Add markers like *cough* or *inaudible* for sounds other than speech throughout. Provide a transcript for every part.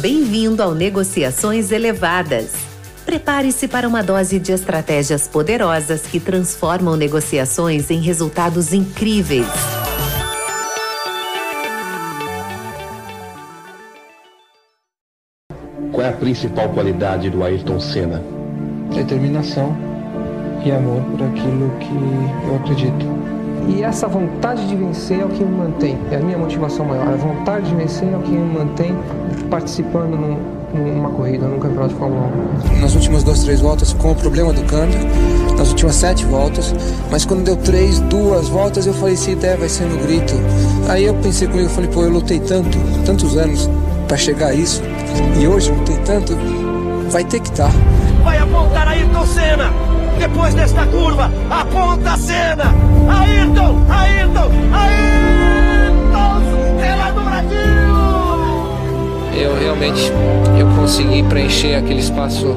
Bem-vindo ao Negociações Elevadas. Prepare-se para uma dose de estratégias poderosas que transformam negociações em resultados incríveis. Qual é a principal qualidade do Ayrton Senna? Determinação e amor por aquilo que eu acredito. E essa vontade de vencer é o que me mantém, é a minha motivação maior. A vontade de vencer é o que me mantém participando num, numa corrida, num campeonato de Fórmula 1. Nas últimas duas, três voltas com o problema do câmbio, nas últimas sete voltas, mas quando deu três, duas voltas, eu falei, se der, vai ser no grito. Aí eu pensei comigo, eu falei, pô, eu lutei tanto, tantos anos para chegar a isso, e hoje lutei tanto, vai ter que estar. Tá. Vai apontar Ayrton Senna! Depois desta curva, aponta a Senna! Ayrton! Ayrton! Ayrton! Senna do Brasil! Eu realmente eu consegui preencher aquele espaço,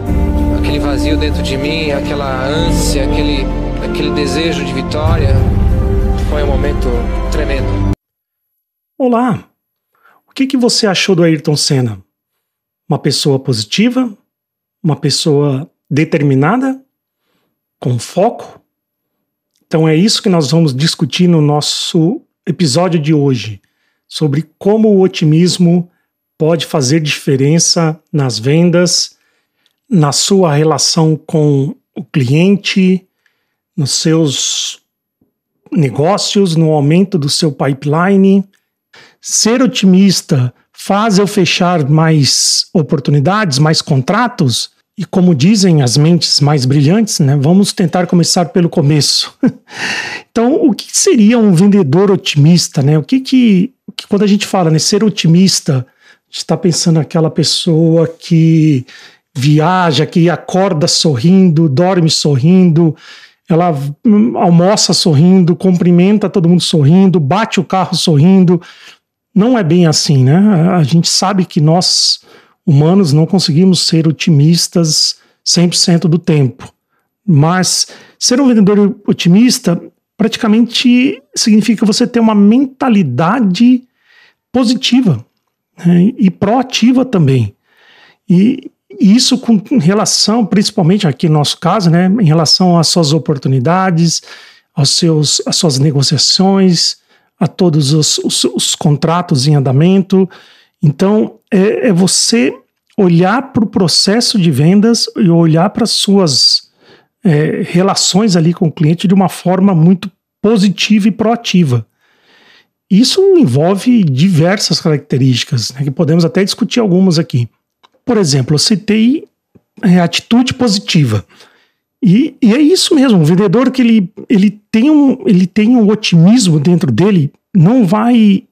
aquele vazio dentro de mim, aquela ânsia, aquele, aquele desejo de vitória. Foi um momento tremendo. Olá! O que, que você achou do Ayrton Senna? Uma pessoa positiva? Uma pessoa determinada? Com foco? Então é isso que nós vamos discutir no nosso episódio de hoje, sobre como o otimismo pode fazer diferença nas vendas, na sua relação com o cliente, nos seus negócios, no aumento do seu pipeline. Ser otimista faz eu fechar mais oportunidades, mais contratos? E como dizem as mentes mais brilhantes, né, vamos tentar começar pelo começo. *laughs* então, o que seria um vendedor otimista? Né? O que, que, que quando a gente fala né, ser otimista, está pensando naquela pessoa que viaja, que acorda sorrindo, dorme sorrindo, ela almoça sorrindo, cumprimenta todo mundo sorrindo, bate o carro sorrindo. Não é bem assim, né? A gente sabe que nós, humanos, não conseguimos ser otimistas 100% do tempo. Mas ser um vendedor otimista praticamente significa você ter uma mentalidade positiva né, e proativa também. E isso com relação, principalmente aqui no nosso caso, né, em relação às suas oportunidades, aos seus, às suas negociações, a todos os, os, os contratos em andamento. Então, é, é você olhar para o processo de vendas e olhar para as suas é, relações ali com o cliente de uma forma muito positiva e proativa. Isso envolve diversas características, né, que podemos até discutir algumas aqui. Por exemplo, eu citei é, atitude positiva. E, e, é isso mesmo, o vendedor que ele, ele, tem um, ele tem um otimismo dentro dele, não vai,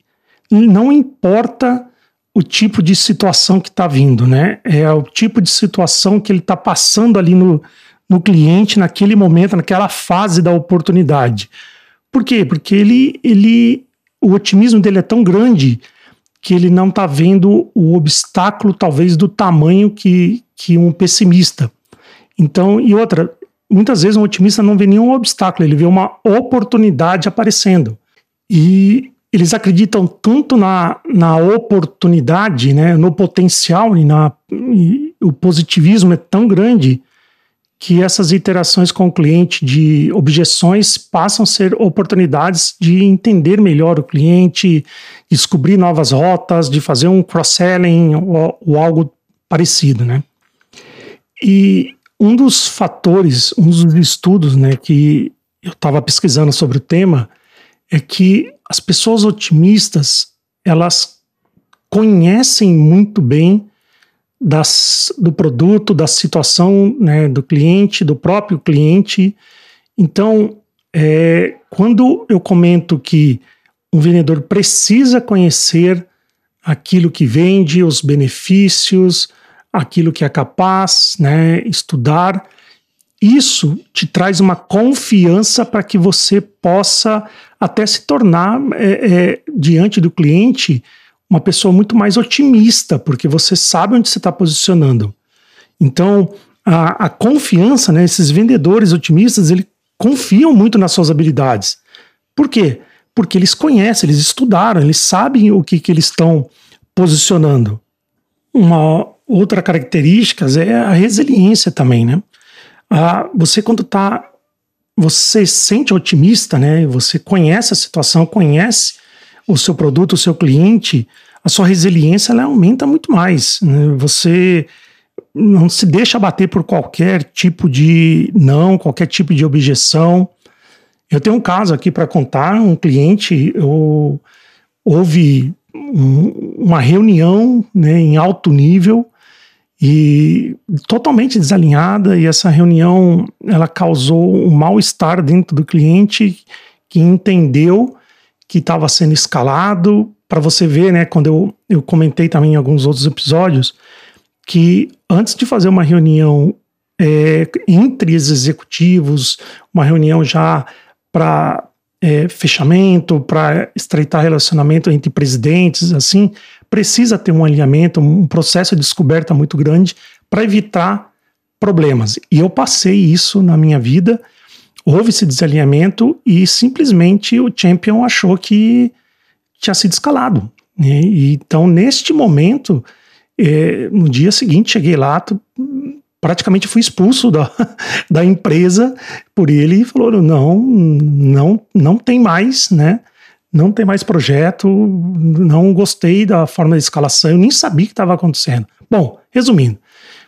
não importa o tipo de situação que está vindo, né? É o tipo de situação que ele está passando ali no, no cliente naquele momento, naquela fase da oportunidade. Por quê? Porque ele, ele o otimismo dele é tão grande que ele não está vendo o obstáculo, talvez, do tamanho que, que um pessimista. Então, e outra, muitas vezes um otimista não vê nenhum obstáculo, ele vê uma oportunidade aparecendo. E eles acreditam tanto na, na oportunidade, né, no potencial, e, na, e o positivismo é tão grande que essas interações com o cliente de objeções passam a ser oportunidades de entender melhor o cliente, descobrir novas rotas, de fazer um cross-selling ou, ou, algo parecido, né? E um dos fatores, um dos estudos, né, que eu estava pesquisando sobre o tema é que as pessoas otimistas elas conhecem muito bem das, do produto, da situação né, do cliente, do próprio cliente. Então, é, quando eu comento que um vendedor precisa conhecer aquilo que vende, os benefícios, aquilo que é capaz, né, estudar, isso te traz uma confiança para que você possa até se tornar é, é, diante do cliente uma pessoa muito mais otimista, porque você sabe onde você está posicionando. Então, a, a, confiança, né, esses vendedores otimistas, eles confiam muito nas suas habilidades. Por quê? Porque eles conhecem, eles estudaram, eles sabem o que, que eles estão posicionando. Uma outra característica é a resiliência também, né? Ah, você quando está, você se sente otimista, né? Você conhece a situação, conhece o seu produto, o seu cliente, a sua resiliência ela aumenta muito mais. Né? Você não se deixa bater por qualquer tipo de não, qualquer tipo de objeção. Eu tenho um caso aqui para contar, um cliente, eu, houve um, uma reunião né, em alto nível e totalmente desalinhada e essa reunião ela causou um mal-estar dentro do cliente que entendeu que estava sendo escalado. Para você ver, né, quando eu, eu comentei também em alguns outros episódios que antes de fazer uma reunião é, entre os executivos, uma reunião já para é, fechamento, para estreitar relacionamento entre presidentes, assim, precisa ter um alinhamento, um processo de descoberta muito grande para evitar problemas. E eu passei isso na minha vida, houve esse desalinhamento e simplesmente o champion achou que tinha sido escalado. Né? E, então, neste momento, é, no dia seguinte, cheguei lá, praticamente fui expulso da, *laughs* da empresa por ele e falou: não, não, não tem mais, né? Não tem mais projeto, não gostei da forma de escalação, eu nem sabia o que estava acontecendo. Bom, resumindo,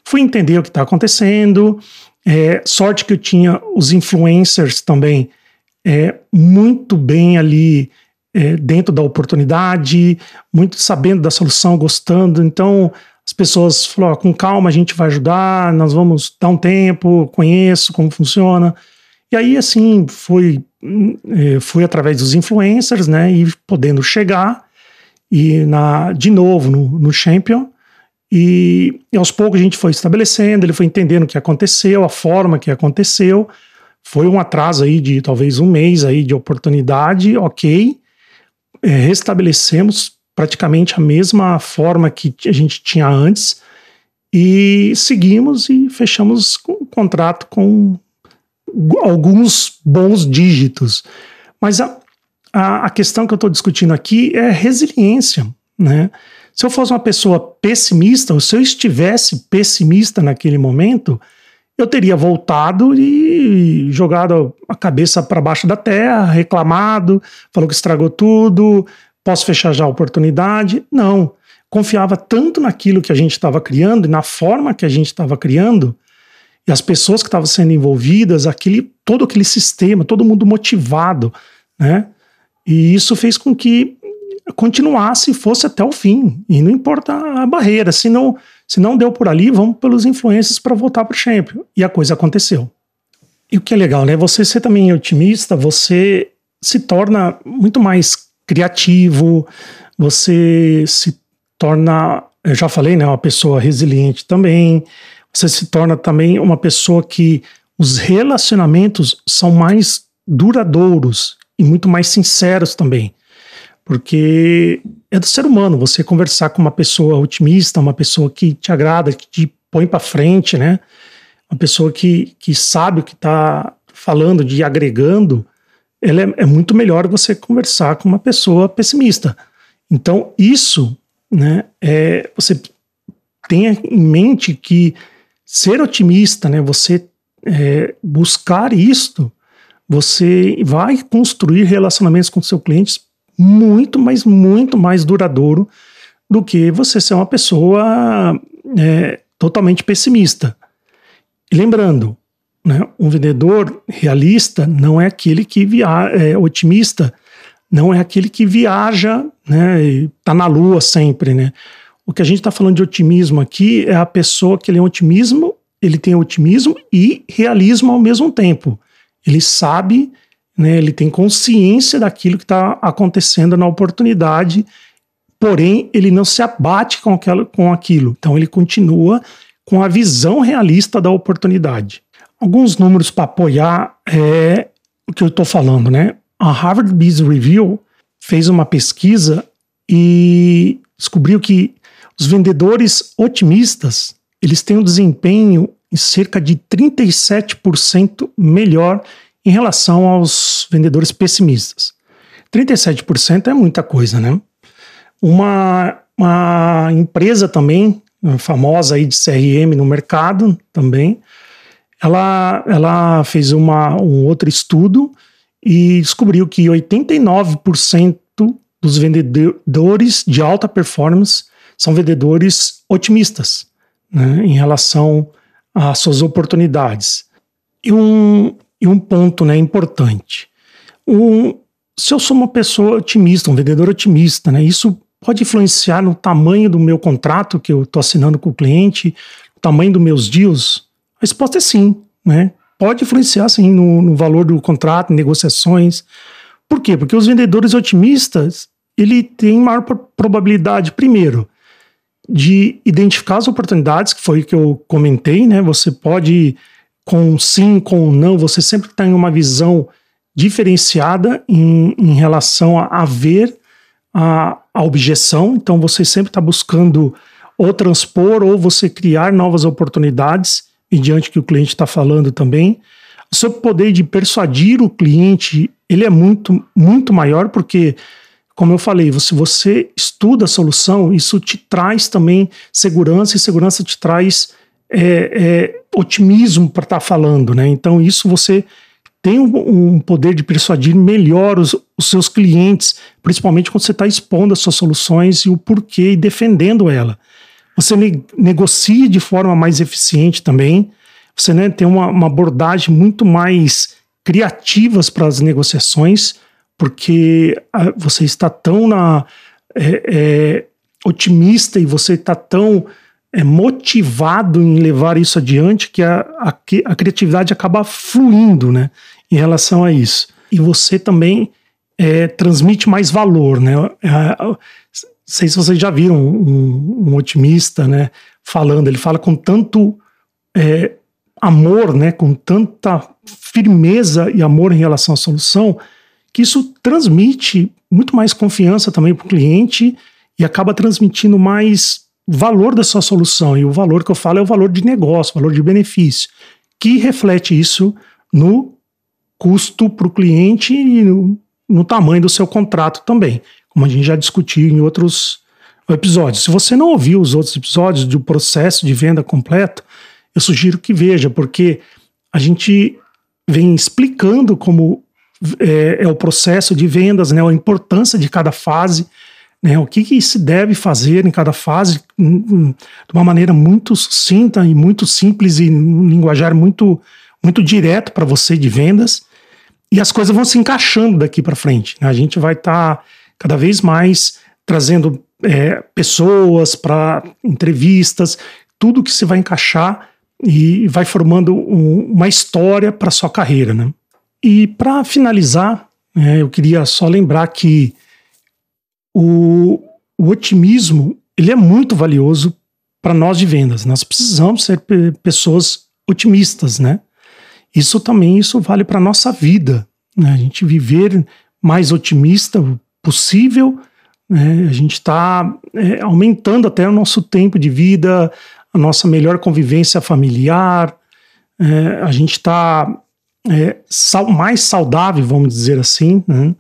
fui entender o que está acontecendo. É, sorte que eu tinha os influencers também é, muito bem ali é, dentro da oportunidade, muito sabendo da solução, gostando. Então, as pessoas falaram: com calma, a gente vai ajudar, nós vamos dar um tempo, conheço como funciona. E aí, assim, foi, é, foi através dos influencers, né, e podendo chegar, e na, de novo no, no Champion, e, e, aos poucos a gente foi estabelecendo, ele foi entendendo o que aconteceu, a forma que aconteceu. Foi um atraso aí de talvez um mês aí de oportunidade, ok é, restabelecemos praticamente a mesma forma que a gente tinha antes e seguimos e fechamos o contrato com alguns bons dígitos. Mas a, a, a questão que eu estou discutindo aqui é resiliência, né? Se eu fosse uma pessoa pessimista, ou se eu estivesse pessimista naquele momento, eu teria voltado e jogado a cabeça para baixo da terra, reclamado, falou que estragou tudo, posso fechar já a oportunidade. Não. Confiava tanto naquilo que a gente estava criando e na forma que a gente estava criando, e as pessoas que estavam sendo envolvidas, aquele, todo aquele sistema, todo mundo motivado, né? E isso fez com que continuasse e fosse até o fim. E não importa a barreira, se não, se não deu por ali, vamos pelos influências para voltar para o Champion. E a coisa aconteceu. E o que é legal, né? Você ser também otimista, você se torna muito mais criativo, você se torna, eu já falei, né, uma pessoa resiliente também. Você se torna também uma pessoa que os relacionamentos são mais duradouros e muito mais sinceros também. Porque é do ser humano você conversar com uma pessoa otimista, uma pessoa que te agrada, que te põe para frente, né? Uma pessoa que, que sabe o que está falando, de agregando, é, é muito melhor você conversar com uma pessoa pessimista. Então, isso, né, é, você tenha em mente que ser otimista, né, você é, buscar isto, você vai construir relacionamentos com seus clientes muito, mas muito mais duradouro do que você ser uma pessoa é, totalmente pessimista. E lembrando, né, um vendedor realista não é aquele que via é, otimista, não é aquele que viaja, né, está na lua sempre, né. O que a gente está falando de otimismo aqui é a pessoa que ele é otimismo, ele tem otimismo e realismo ao mesmo tempo. Ele sabe né, ele tem consciência daquilo que está acontecendo na oportunidade, porém ele não se abate com, aquela, com aquilo. Então ele continua com a visão realista da oportunidade. Alguns números para apoiar é o que eu estou falando, né? A Harvard Business Review fez uma pesquisa e descobriu que os vendedores otimistas eles têm um desempenho em cerca de 37% melhor em relação aos vendedores pessimistas. 37% é muita coisa, né? Uma, uma empresa também famosa aí de CRM no mercado também, ela, ela fez uma, um outro estudo e descobriu que 89% dos vendedores de alta performance são vendedores otimistas né, em relação às suas oportunidades. E um, e um ponto né, importante. Um, se eu sou uma pessoa otimista, um vendedor otimista, né, isso pode influenciar no tamanho do meu contrato que eu estou assinando com o cliente, o tamanho dos meus deals? Resposta é sim. Né? Pode influenciar sim no, no valor do contrato, negociações. Por quê? Porque os vendedores otimistas ele tem maior probabilidade, primeiro, de identificar as oportunidades, que foi o que eu comentei, né? Você pode, com sim, com não, você sempre tem uma visão diferenciada em, em relação a, a ver a, a objeção, então você sempre está buscando ou transpor ou você criar novas oportunidades mediante que o cliente está falando também. O seu poder de persuadir o cliente ele é muito, muito maior, porque como eu falei, se você estuda a solução, isso te traz também segurança, e segurança te traz é, é, otimismo para estar tá falando, né? Então, isso você tem um, um poder de persuadir melhor os, os, seus clientes, principalmente quando você está expondo as suas soluções e o porquê e defendendo ela. Você ne negocia de forma mais eficiente também, você né, tem uma, uma abordagem muito mais criativas para as negociações, porque ah, você está tão na, é, é, otimista e você está tão é, motivado em levar isso adiante que a, a, a, criatividade acaba fluindo né, em relação a isso. E você também é, transmite mais valor. Né? Sei se vocês já viram um, um, otimista né, falando, ele fala com tanto é, amor, né, com tanta firmeza e amor em relação à solução, que isso transmite muito mais confiança também para o cliente e acaba transmitindo mais valor da sua solução. E o valor que eu falo é o valor de negócio, valor de benefício, que reflete isso no custo para o cliente e no, no tamanho do seu contrato também, como a gente já discutiu em outros episódios. Se você não ouviu os outros episódios do processo de venda completo, eu sugiro que veja, porque a gente vem explicando como é, é, o processo de vendas, né, a importância de cada fase, né, o que, que se deve fazer em cada fase, de uma maneira muito sucinta e muito simples e um linguajar muito, muito direto para você de vendas. E as coisas vão se encaixando daqui para frente. Né? A gente vai estar tá cada vez mais trazendo é, pessoas para entrevistas, tudo que se vai encaixar e vai formando um, uma história para sua carreira, né? E para finalizar, é, eu queria só lembrar que o, o otimismo ele é muito valioso para nós de vendas. Nós precisamos ser pessoas otimistas, né? Isso também isso vale para nossa vida, né? A gente viver mais otimista possível, né? A gente está é, aumentando até o nosso tempo de vida, a nossa melhor convivência familiar, é, a gente está é, sal, mais saudável, vamos dizer assim. Né?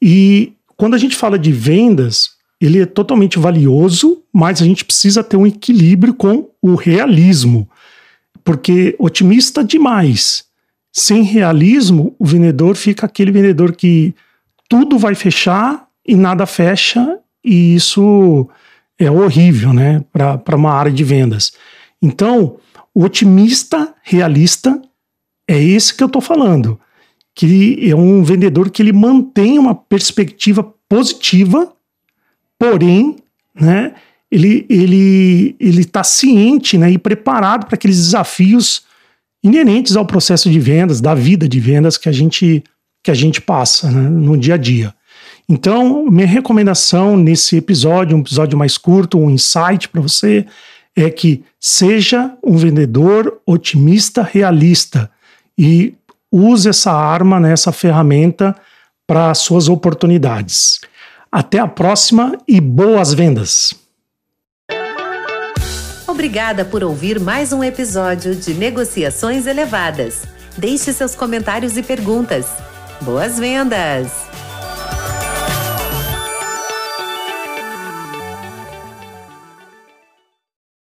E quando a gente fala de vendas, ele é totalmente valioso, mas a gente precisa ter um equilíbrio com o realismo, porque otimista demais, sem realismo, o vendedor fica aquele vendedor que tudo vai fechar e nada fecha, e isso é horrível, né, para uma área de vendas. Então, o otimista realista é esse que eu estou falando. Que é um vendedor que ele mantém uma perspectiva positiva, porém, né, ele ele ele está ciente, né, e preparado para aqueles desafios inerentes ao processo de vendas, da vida de vendas que a gente que a gente passa né, no dia a dia. Então, minha recomendação nesse episódio, um episódio mais curto, um insight para você, é que seja um vendedor otimista realista e use essa arma, né, essa ferramenta para suas oportunidades. Até a próxima e boas vendas! Obrigada por ouvir mais um episódio de Negociações Elevadas. Deixe seus comentários e perguntas. Boas vendas!